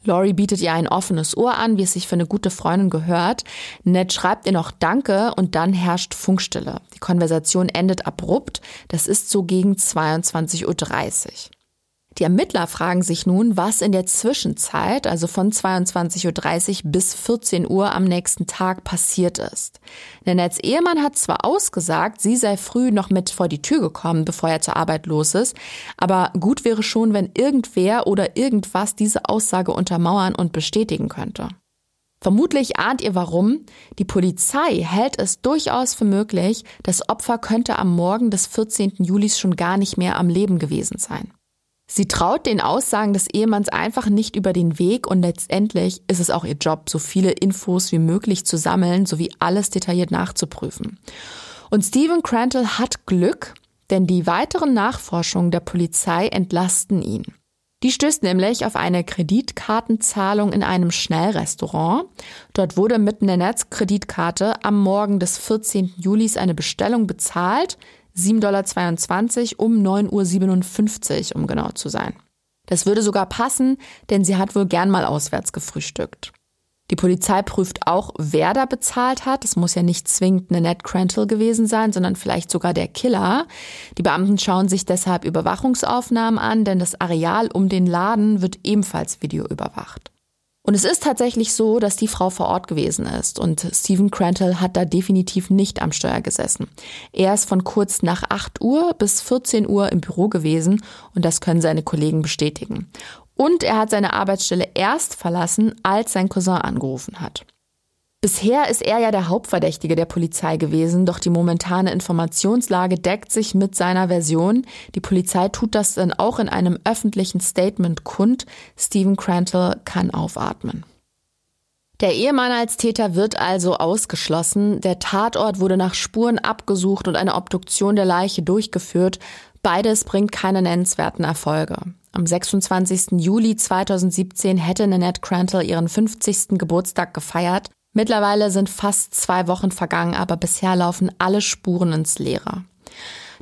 Laurie bietet ihr ein offenes Ohr an, wie es sich für eine gute Freundin gehört. Ned schreibt ihr noch Danke und dann herrscht Funkstille. Die Konversation endet abrupt. Das ist so gegen 22.30 Uhr. Die Ermittler fragen sich nun, was in der Zwischenzeit, also von 22.30 Uhr bis 14 Uhr am nächsten Tag passiert ist. Nanets Ehemann hat zwar ausgesagt, sie sei früh noch mit vor die Tür gekommen, bevor er zur Arbeit los ist, aber gut wäre schon, wenn irgendwer oder irgendwas diese Aussage untermauern und bestätigen könnte. Vermutlich ahnt ihr warum. Die Polizei hält es durchaus für möglich, das Opfer könnte am Morgen des 14. Julis schon gar nicht mehr am Leben gewesen sein. Sie traut den Aussagen des Ehemanns einfach nicht über den Weg und letztendlich ist es auch ihr Job, so viele Infos wie möglich zu sammeln sowie alles detailliert nachzuprüfen. Und Stephen Crantle hat Glück, denn die weiteren Nachforschungen der Polizei entlasten ihn. Die stößt nämlich auf eine Kreditkartenzahlung in einem Schnellrestaurant. Dort wurde mit Nenettes Kreditkarte am Morgen des 14. Julis eine Bestellung bezahlt, 7,22 Dollar um 9.57 Uhr, um genau zu sein. Das würde sogar passen, denn sie hat wohl gern mal auswärts gefrühstückt. Die Polizei prüft auch, wer da bezahlt hat. Es muss ja nicht zwingend Nanette Crantle gewesen sein, sondern vielleicht sogar der Killer. Die Beamten schauen sich deshalb Überwachungsaufnahmen an, denn das Areal um den Laden wird ebenfalls videoüberwacht. Und es ist tatsächlich so, dass die Frau vor Ort gewesen ist und Stephen Crantle hat da definitiv nicht am Steuer gesessen. Er ist von kurz nach 8 Uhr bis 14 Uhr im Büro gewesen und das können seine Kollegen bestätigen. Und er hat seine Arbeitsstelle erst verlassen, als sein Cousin angerufen hat. Bisher ist er ja der Hauptverdächtige der Polizei gewesen, doch die momentane Informationslage deckt sich mit seiner Version. Die Polizei tut das dann auch in einem öffentlichen Statement kund. Stephen Crantle kann aufatmen. Der Ehemann als Täter wird also ausgeschlossen. Der Tatort wurde nach Spuren abgesucht und eine Obduktion der Leiche durchgeführt. Beides bringt keine nennenswerten Erfolge. Am 26. Juli 2017 hätte Nanette Crantle ihren 50. Geburtstag gefeiert. Mittlerweile sind fast zwei Wochen vergangen, aber bisher laufen alle Spuren ins Leere.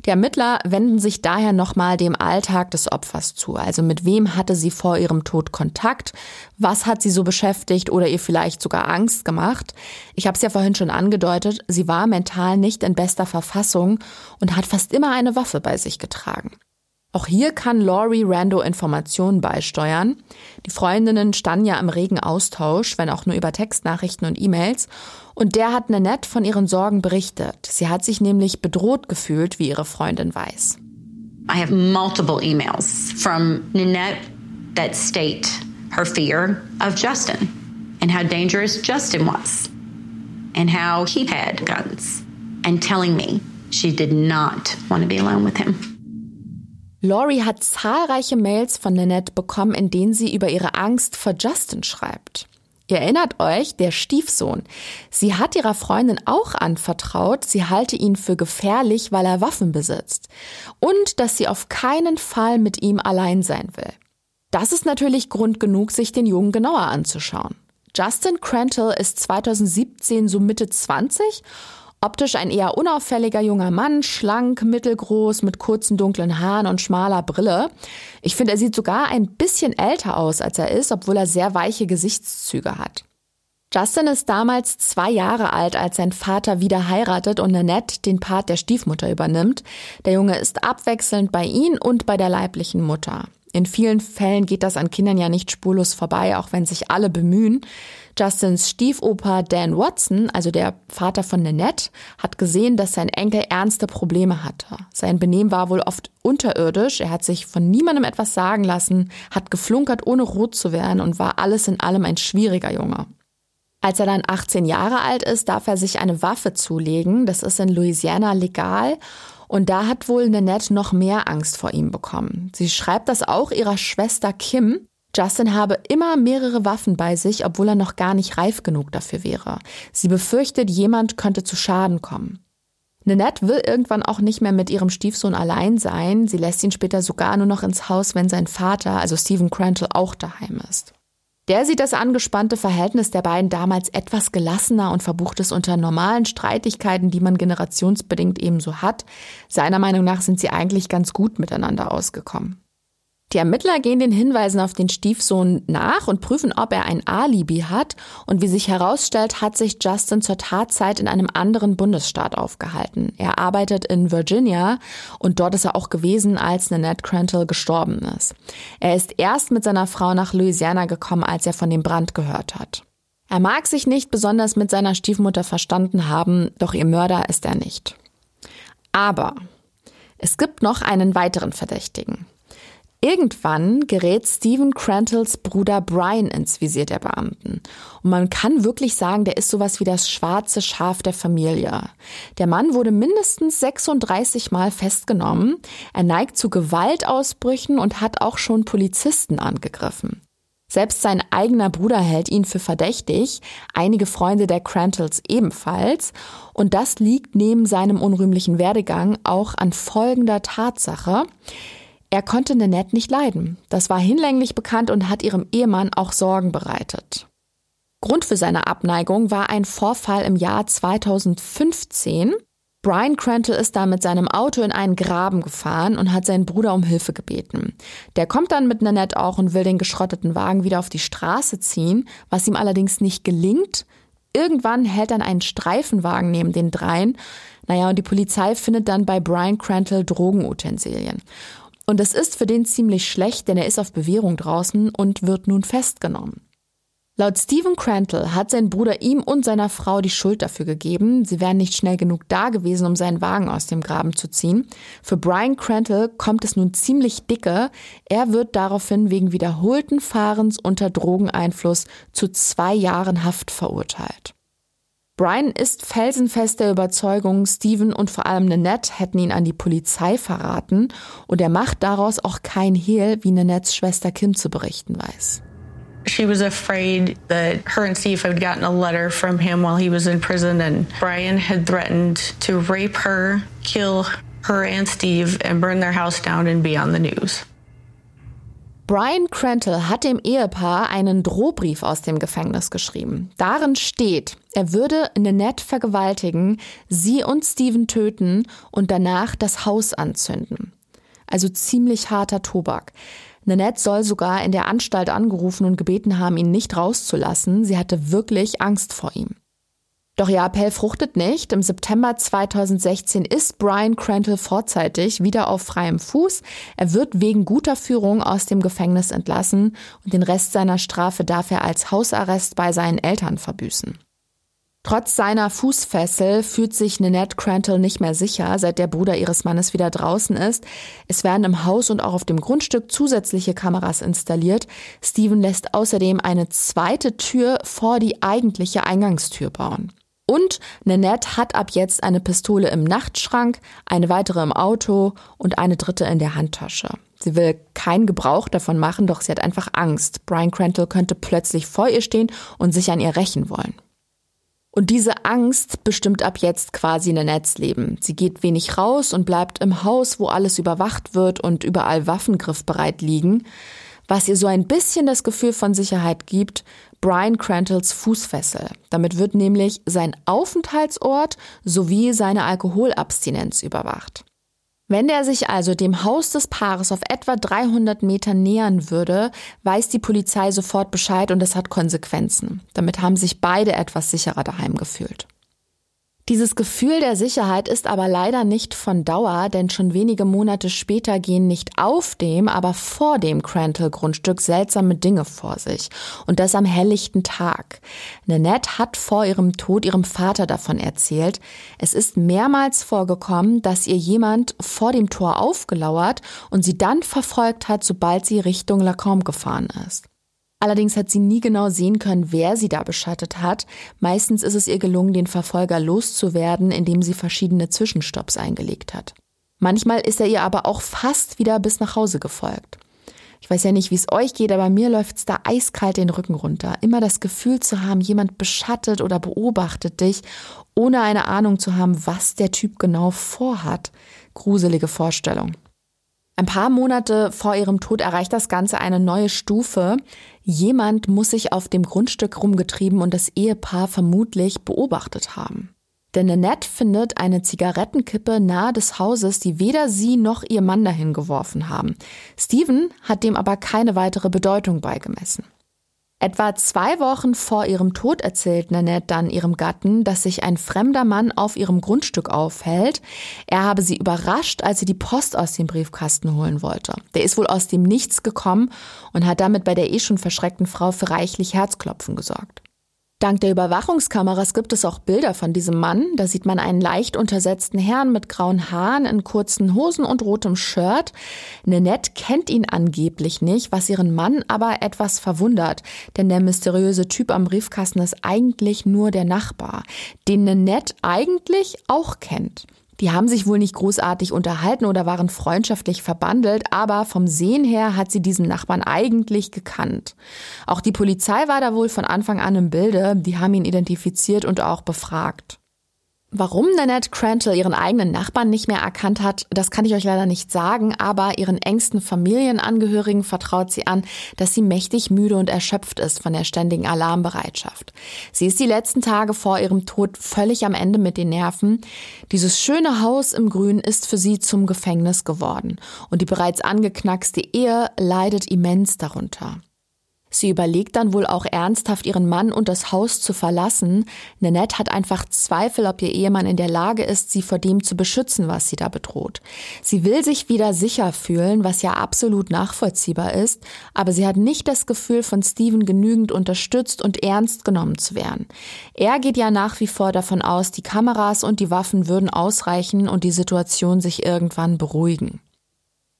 Die Ermittler wenden sich daher nochmal dem Alltag des Opfers zu. Also mit wem hatte sie vor ihrem Tod Kontakt? Was hat sie so beschäftigt oder ihr vielleicht sogar Angst gemacht? Ich habe es ja vorhin schon angedeutet, sie war mental nicht in bester Verfassung und hat fast immer eine Waffe bei sich getragen. Auch hier kann Laurie Rando Informationen beisteuern. Die Freundinnen standen ja im regen Austausch, wenn auch nur über Textnachrichten und E-Mails. Und der hat Nanette von ihren Sorgen berichtet. Sie hat sich nämlich bedroht gefühlt, wie ihre Freundin weiß. I have multiple emails from Nanette that state her fear of Justin and how dangerous Justin was and how he had guns and telling me she did not want to be alone with him. Laurie hat zahlreiche Mails von Nanette bekommen, in denen sie über ihre Angst vor Justin schreibt. Ihr erinnert euch, der Stiefsohn. Sie hat ihrer Freundin auch anvertraut, sie halte ihn für gefährlich, weil er Waffen besitzt. Und dass sie auf keinen Fall mit ihm allein sein will. Das ist natürlich Grund genug, sich den Jungen genauer anzuschauen. Justin Crantle ist 2017 so Mitte 20 Optisch ein eher unauffälliger junger Mann, schlank, mittelgroß, mit kurzen dunklen Haaren und schmaler Brille. Ich finde, er sieht sogar ein bisschen älter aus, als er ist, obwohl er sehr weiche Gesichtszüge hat. Justin ist damals zwei Jahre alt, als sein Vater wieder heiratet und Nanette den Part der Stiefmutter übernimmt. Der Junge ist abwechselnd bei ihm und bei der leiblichen Mutter. In vielen Fällen geht das an Kindern ja nicht spurlos vorbei, auch wenn sich alle bemühen. Justins Stiefoper Dan Watson, also der Vater von Nanette, hat gesehen, dass sein Enkel ernste Probleme hatte. Sein Benehmen war wohl oft unterirdisch, er hat sich von niemandem etwas sagen lassen, hat geflunkert, ohne rot zu werden und war alles in allem ein schwieriger Junge. Als er dann 18 Jahre alt ist, darf er sich eine Waffe zulegen. Das ist in Louisiana legal. Und da hat wohl Nanette noch mehr Angst vor ihm bekommen. Sie schreibt das auch ihrer Schwester Kim, Justin habe immer mehrere Waffen bei sich, obwohl er noch gar nicht reif genug dafür wäre. Sie befürchtet, jemand könnte zu Schaden kommen. Nanette will irgendwann auch nicht mehr mit ihrem Stiefsohn allein sein. Sie lässt ihn später sogar nur noch ins Haus, wenn sein Vater, also Stephen Crantle, auch daheim ist. Der sieht das angespannte Verhältnis der beiden damals etwas gelassener und verbucht es unter normalen Streitigkeiten, die man generationsbedingt ebenso hat. Seiner Meinung nach sind sie eigentlich ganz gut miteinander ausgekommen. Die Ermittler gehen den Hinweisen auf den Stiefsohn nach und prüfen, ob er ein Alibi hat. Und wie sich herausstellt, hat sich Justin zur Tatzeit in einem anderen Bundesstaat aufgehalten. Er arbeitet in Virginia und dort ist er auch gewesen, als Nanette Crantle gestorben ist. Er ist erst mit seiner Frau nach Louisiana gekommen, als er von dem Brand gehört hat. Er mag sich nicht besonders mit seiner Stiefmutter verstanden haben, doch ihr Mörder ist er nicht. Aber es gibt noch einen weiteren Verdächtigen. Irgendwann gerät Stephen Crantles Bruder Brian ins Visier der Beamten. Und man kann wirklich sagen, der ist sowas wie das schwarze Schaf der Familie. Der Mann wurde mindestens 36 Mal festgenommen. Er neigt zu Gewaltausbrüchen und hat auch schon Polizisten angegriffen. Selbst sein eigener Bruder hält ihn für verdächtig, einige Freunde der Crantles ebenfalls. Und das liegt neben seinem unrühmlichen Werdegang auch an folgender Tatsache. Er konnte Nanette nicht leiden. Das war hinlänglich bekannt und hat ihrem Ehemann auch Sorgen bereitet. Grund für seine Abneigung war ein Vorfall im Jahr 2015. Brian Crantle ist da mit seinem Auto in einen Graben gefahren und hat seinen Bruder um Hilfe gebeten. Der kommt dann mit Nanette auch und will den geschrotteten Wagen wieder auf die Straße ziehen, was ihm allerdings nicht gelingt. Irgendwann hält dann ein Streifenwagen neben den dreien. Naja, und die Polizei findet dann bei Brian Crantle Drogenutensilien. Und es ist für den ziemlich schlecht, denn er ist auf Bewährung draußen und wird nun festgenommen. Laut Stephen Crantle hat sein Bruder ihm und seiner Frau die Schuld dafür gegeben. Sie wären nicht schnell genug da gewesen, um seinen Wagen aus dem Graben zu ziehen. Für Brian Crantle kommt es nun ziemlich dicke. Er wird daraufhin wegen wiederholten Fahrens unter Drogeneinfluss zu zwei Jahren Haft verurteilt. Brian ist felsenfest der Überzeugung, Steven und vor allem Nanette hätten ihn an die Polizei verraten und er macht daraus auch kein Hehl, wie Nanettes Schwester Kim zu berichten weiß. She was afraid that her and Steve had gotten a letter from him while he was in prison, and Brian had threatened to rape her, kill her and Steve, and burn their house down and be on the news. Brian Crantle hat dem Ehepaar einen Drohbrief aus dem Gefängnis geschrieben. Darin steht, er würde Nanette vergewaltigen, sie und Steven töten und danach das Haus anzünden. Also ziemlich harter Tobak. Nanette soll sogar in der Anstalt angerufen und gebeten haben, ihn nicht rauszulassen. Sie hatte wirklich Angst vor ihm. Doch ihr Appell fruchtet nicht. Im September 2016 ist Brian Crantle vorzeitig wieder auf freiem Fuß. Er wird wegen guter Führung aus dem Gefängnis entlassen und den Rest seiner Strafe darf er als Hausarrest bei seinen Eltern verbüßen. Trotz seiner Fußfessel fühlt sich Nanette Crantle nicht mehr sicher, seit der Bruder ihres Mannes wieder draußen ist. Es werden im Haus und auch auf dem Grundstück zusätzliche Kameras installiert. Steven lässt außerdem eine zweite Tür vor die eigentliche Eingangstür bauen. Und Nanette hat ab jetzt eine Pistole im Nachtschrank, eine weitere im Auto und eine dritte in der Handtasche. Sie will keinen Gebrauch davon machen, doch sie hat einfach Angst. Brian Crantle könnte plötzlich vor ihr stehen und sich an ihr rächen wollen. Und diese Angst bestimmt ab jetzt quasi Nanettes Leben. Sie geht wenig raus und bleibt im Haus, wo alles überwacht wird und überall Waffen griffbereit liegen was ihr so ein bisschen das Gefühl von Sicherheit gibt, Brian Crantles Fußfessel. Damit wird nämlich sein Aufenthaltsort sowie seine Alkoholabstinenz überwacht. Wenn der sich also dem Haus des Paares auf etwa 300 Meter nähern würde, weiß die Polizei sofort Bescheid und es hat Konsequenzen. Damit haben sich beide etwas sicherer daheim gefühlt. Dieses Gefühl der Sicherheit ist aber leider nicht von Dauer, denn schon wenige Monate später gehen nicht auf dem, aber vor dem Crantle-Grundstück seltsame Dinge vor sich. Und das am helllichten Tag. Nanette hat vor ihrem Tod ihrem Vater davon erzählt. Es ist mehrmals vorgekommen, dass ihr jemand vor dem Tor aufgelauert und sie dann verfolgt hat, sobald sie Richtung Lacombe gefahren ist. Allerdings hat sie nie genau sehen können, wer sie da beschattet hat. Meistens ist es ihr gelungen, den Verfolger loszuwerden, indem sie verschiedene Zwischenstopps eingelegt hat. Manchmal ist er ihr aber auch fast wieder bis nach Hause gefolgt. Ich weiß ja nicht, wie es euch geht, aber mir läuft's da eiskalt den Rücken runter. Immer das Gefühl zu haben, jemand beschattet oder beobachtet dich, ohne eine Ahnung zu haben, was der Typ genau vorhat. Gruselige Vorstellung. Ein paar Monate vor ihrem Tod erreicht das Ganze eine neue Stufe. Jemand muss sich auf dem Grundstück rumgetrieben und das Ehepaar vermutlich beobachtet haben. Denn Annette findet eine Zigarettenkippe nahe des Hauses, die weder sie noch ihr Mann dahin geworfen haben. Steven hat dem aber keine weitere Bedeutung beigemessen. Etwa zwei Wochen vor ihrem Tod erzählt Nanette dann ihrem Gatten, dass sich ein fremder Mann auf ihrem Grundstück aufhält. Er habe sie überrascht, als sie die Post aus dem Briefkasten holen wollte. Der ist wohl aus dem Nichts gekommen und hat damit bei der eh schon verschreckten Frau für reichlich Herzklopfen gesorgt. Dank der Überwachungskameras gibt es auch Bilder von diesem Mann. Da sieht man einen leicht untersetzten Herrn mit grauen Haaren in kurzen Hosen und rotem Shirt. Nanette kennt ihn angeblich nicht, was ihren Mann aber etwas verwundert, denn der mysteriöse Typ am Briefkasten ist eigentlich nur der Nachbar, den Nanette eigentlich auch kennt. Die haben sich wohl nicht großartig unterhalten oder waren freundschaftlich verbandelt, aber vom Sehen her hat sie diesen Nachbarn eigentlich gekannt. Auch die Polizei war da wohl von Anfang an im Bilde, die haben ihn identifiziert und auch befragt. Warum Nanette Crantle ihren eigenen Nachbarn nicht mehr erkannt hat, das kann ich euch leider nicht sagen, aber ihren engsten Familienangehörigen vertraut sie an, dass sie mächtig müde und erschöpft ist von der ständigen Alarmbereitschaft. Sie ist die letzten Tage vor ihrem Tod völlig am Ende mit den Nerven. Dieses schöne Haus im Grün ist für sie zum Gefängnis geworden und die bereits angeknackste Ehe leidet immens darunter. Sie überlegt dann wohl auch ernsthaft, ihren Mann und das Haus zu verlassen. Nanette hat einfach Zweifel, ob ihr Ehemann in der Lage ist, sie vor dem zu beschützen, was sie da bedroht. Sie will sich wieder sicher fühlen, was ja absolut nachvollziehbar ist, aber sie hat nicht das Gefühl, von Steven genügend unterstützt und ernst genommen zu werden. Er geht ja nach wie vor davon aus, die Kameras und die Waffen würden ausreichen und die Situation sich irgendwann beruhigen.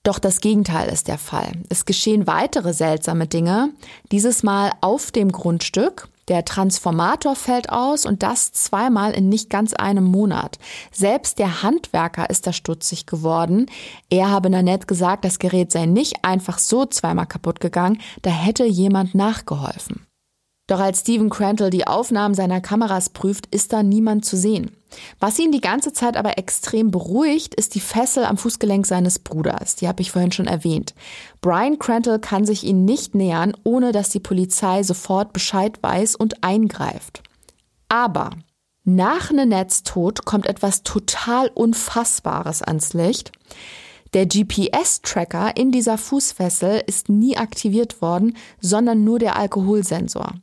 Doch das Gegenteil ist der Fall. Es geschehen weitere seltsame Dinge, dieses Mal auf dem Grundstück. Der Transformator fällt aus und das zweimal in nicht ganz einem Monat. Selbst der Handwerker ist da stutzig geworden. Er habe Nanette gesagt, das Gerät sei nicht einfach so zweimal kaputt gegangen, da hätte jemand nachgeholfen. Doch als Stephen Crantle die Aufnahmen seiner Kameras prüft, ist da niemand zu sehen. Was ihn die ganze Zeit aber extrem beruhigt, ist die Fessel am Fußgelenk seines Bruders. Die habe ich vorhin schon erwähnt. Brian Crantle kann sich ihnen nicht nähern, ohne dass die Polizei sofort Bescheid weiß und eingreift. Aber nach Nenettes Tod kommt etwas total Unfassbares ans Licht. Der GPS-Tracker in dieser Fußfessel ist nie aktiviert worden, sondern nur der Alkoholsensor.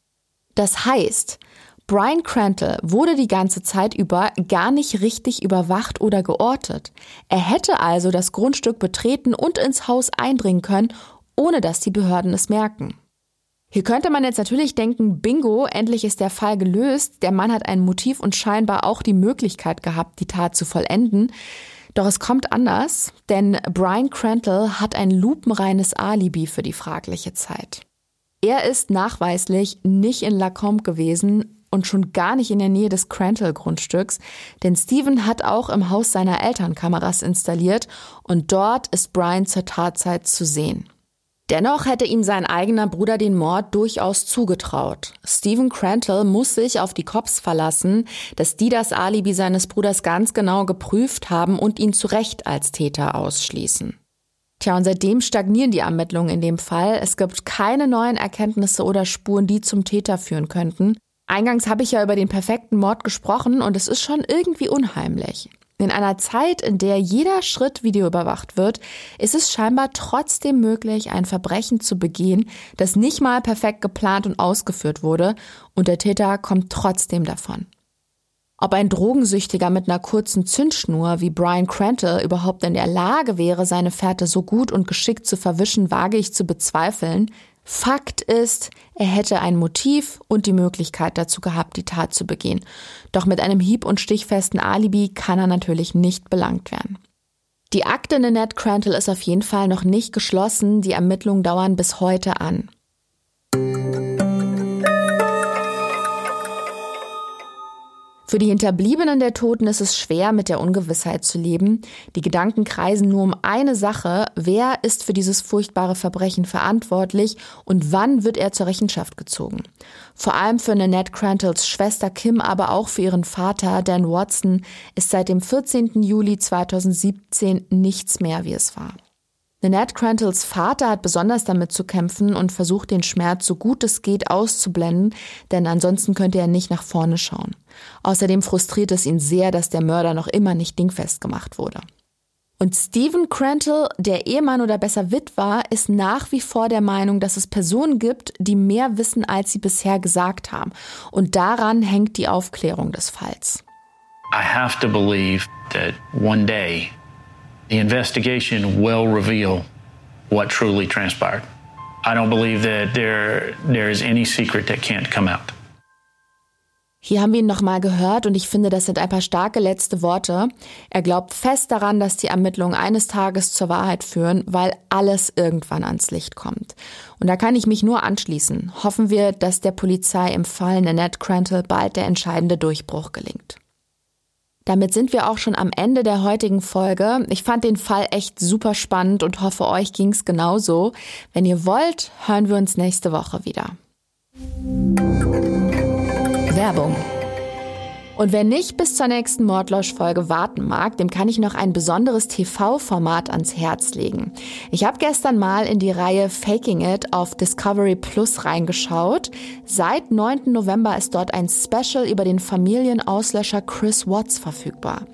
Das heißt, Brian Crantle wurde die ganze Zeit über gar nicht richtig überwacht oder geortet. Er hätte also das Grundstück betreten und ins Haus eindringen können, ohne dass die Behörden es merken. Hier könnte man jetzt natürlich denken, bingo, endlich ist der Fall gelöst, der Mann hat ein Motiv und scheinbar auch die Möglichkeit gehabt, die Tat zu vollenden. Doch es kommt anders, denn Brian Crantle hat ein lupenreines Alibi für die fragliche Zeit. Er ist nachweislich nicht in Lacombe gewesen und schon gar nicht in der Nähe des Crantle-Grundstücks, denn Steven hat auch im Haus seiner Eltern Kameras installiert und dort ist Brian zur Tatzeit zu sehen. Dennoch hätte ihm sein eigener Bruder den Mord durchaus zugetraut. Stephen Crantle muss sich auf die Cops verlassen, dass die das Alibi seines Bruders ganz genau geprüft haben und ihn zu Recht als Täter ausschließen. Tja, und seitdem stagnieren die Ermittlungen in dem Fall. Es gibt keine neuen Erkenntnisse oder Spuren, die zum Täter führen könnten. Eingangs habe ich ja über den perfekten Mord gesprochen und es ist schon irgendwie unheimlich. In einer Zeit, in der jeder Schritt videoüberwacht wird, ist es scheinbar trotzdem möglich, ein Verbrechen zu begehen, das nicht mal perfekt geplant und ausgeführt wurde, und der Täter kommt trotzdem davon. Ob ein Drogensüchtiger mit einer kurzen Zündschnur wie Brian Crantle überhaupt in der Lage wäre, seine Fährte so gut und geschickt zu verwischen, wage ich zu bezweifeln, Fakt ist, er hätte ein Motiv und die Möglichkeit dazu gehabt, die Tat zu begehen. Doch mit einem hieb- und stichfesten Alibi kann er natürlich nicht belangt werden. Die Akte Nanette Crantle ist auf jeden Fall noch nicht geschlossen. Die Ermittlungen dauern bis heute an. Für die Hinterbliebenen der Toten ist es schwer, mit der Ungewissheit zu leben. Die Gedanken kreisen nur um eine Sache. Wer ist für dieses furchtbare Verbrechen verantwortlich und wann wird er zur Rechenschaft gezogen? Vor allem für Nanette Crantles Schwester Kim, aber auch für ihren Vater Dan Watson ist seit dem 14. Juli 2017 nichts mehr, wie es war. Nanette Crantles Vater hat besonders damit zu kämpfen und versucht den Schmerz so gut es geht auszublenden, denn ansonsten könnte er nicht nach vorne schauen. Außerdem frustriert es ihn sehr, dass der Mörder noch immer nicht dingfest gemacht wurde. Und Stephen Crantle, der Ehemann oder besser Witwer, ist nach wie vor der Meinung, dass es Personen gibt, die mehr wissen, als sie bisher gesagt haben. Und daran hängt die Aufklärung des Falls. I have to believe that one day the investigation will reveal what truly transpired. I don't believe that there, there is any secret that can't come out. Hier haben wir ihn nochmal gehört und ich finde, das sind ein paar starke letzte Worte. Er glaubt fest daran, dass die Ermittlungen eines Tages zur Wahrheit führen, weil alles irgendwann ans Licht kommt. Und da kann ich mich nur anschließen. Hoffen wir, dass der Polizei im Fall Nanette Crantle bald der entscheidende Durchbruch gelingt. Damit sind wir auch schon am Ende der heutigen Folge. Ich fand den Fall echt super spannend und hoffe, euch ging's genauso. Wenn ihr wollt, hören wir uns nächste Woche wieder. Werbung. Und wer nicht bis zur nächsten Mordlosch-Folge warten mag, dem kann ich noch ein besonderes TV-Format ans Herz legen. Ich habe gestern mal in die Reihe Faking It auf Discovery Plus reingeschaut. Seit 9. November ist dort ein Special über den Familienauslöscher Chris Watts verfügbar.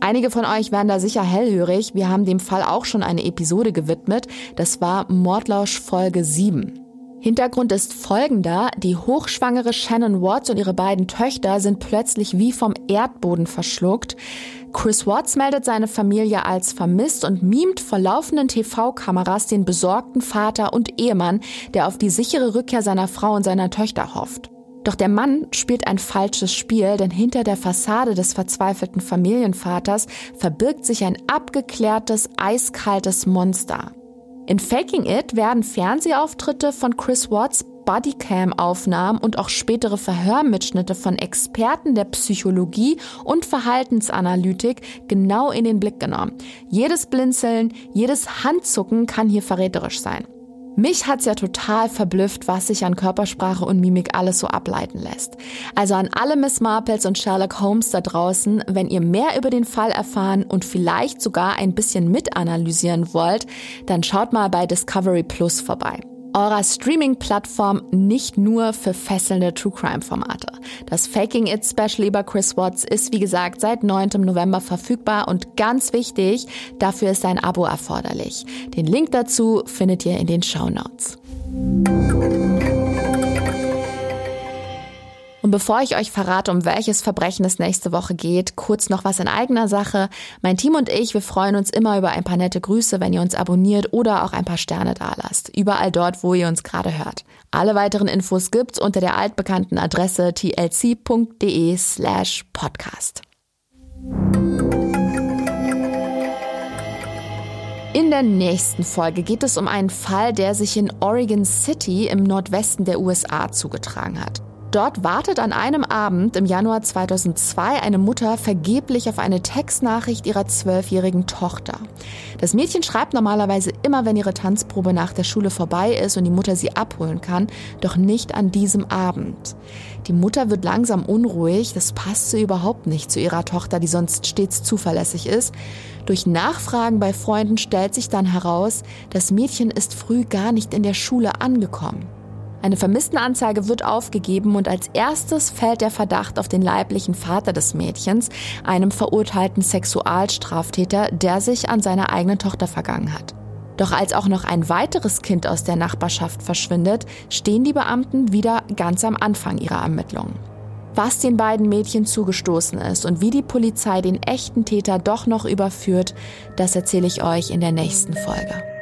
Einige von euch werden da sicher hellhörig. Wir haben dem Fall auch schon eine Episode gewidmet. Das war Mordlausch Folge 7. Hintergrund ist folgender. Die hochschwangere Shannon Watts und ihre beiden Töchter sind plötzlich wie vom Erdboden verschluckt. Chris Watts meldet seine Familie als vermisst und mimt vor laufenden TV-Kameras den besorgten Vater und Ehemann, der auf die sichere Rückkehr seiner Frau und seiner Töchter hofft. Doch der Mann spielt ein falsches Spiel, denn hinter der Fassade des verzweifelten Familienvaters verbirgt sich ein abgeklärtes, eiskaltes Monster. In Faking It werden Fernsehauftritte von Chris Watts Bodycam-Aufnahmen und auch spätere Verhörmitschnitte von Experten der Psychologie und Verhaltensanalytik genau in den Blick genommen. Jedes Blinzeln, jedes Handzucken kann hier verräterisch sein. Mich hat's ja total verblüfft, was sich an Körpersprache und Mimik alles so ableiten lässt. Also an alle Miss Marples und Sherlock Holmes da draußen, wenn ihr mehr über den Fall erfahren und vielleicht sogar ein bisschen mitanalysieren wollt, dann schaut mal bei Discovery Plus vorbei eurer Streaming-Plattform nicht nur für fesselnde True Crime-Formate. Das Faking It Special über Chris Watts ist wie gesagt seit 9. November verfügbar und ganz wichtig, dafür ist ein Abo erforderlich. Den Link dazu findet ihr in den Show Notes. Und bevor ich euch verrate, um welches Verbrechen es nächste Woche geht, kurz noch was in eigener Sache. Mein Team und ich, wir freuen uns immer über ein paar nette Grüße, wenn ihr uns abonniert oder auch ein paar Sterne dalasst. Überall dort, wo ihr uns gerade hört. Alle weiteren Infos gibt's unter der altbekannten Adresse tlc.de slash podcast. In der nächsten Folge geht es um einen Fall, der sich in Oregon City im Nordwesten der USA zugetragen hat. Dort wartet an einem Abend im Januar 2002 eine Mutter vergeblich auf eine Textnachricht ihrer zwölfjährigen Tochter. Das Mädchen schreibt normalerweise immer, wenn ihre Tanzprobe nach der Schule vorbei ist und die Mutter sie abholen kann, doch nicht an diesem Abend. Die Mutter wird langsam unruhig, das passt so überhaupt nicht zu ihrer Tochter, die sonst stets zuverlässig ist. Durch Nachfragen bei Freunden stellt sich dann heraus, das Mädchen ist früh gar nicht in der Schule angekommen. Eine Vermisstenanzeige wird aufgegeben und als erstes fällt der Verdacht auf den leiblichen Vater des Mädchens, einem verurteilten Sexualstraftäter, der sich an seiner eigenen Tochter vergangen hat. Doch als auch noch ein weiteres Kind aus der Nachbarschaft verschwindet, stehen die Beamten wieder ganz am Anfang ihrer Ermittlungen. Was den beiden Mädchen zugestoßen ist und wie die Polizei den echten Täter doch noch überführt, das erzähle ich euch in der nächsten Folge.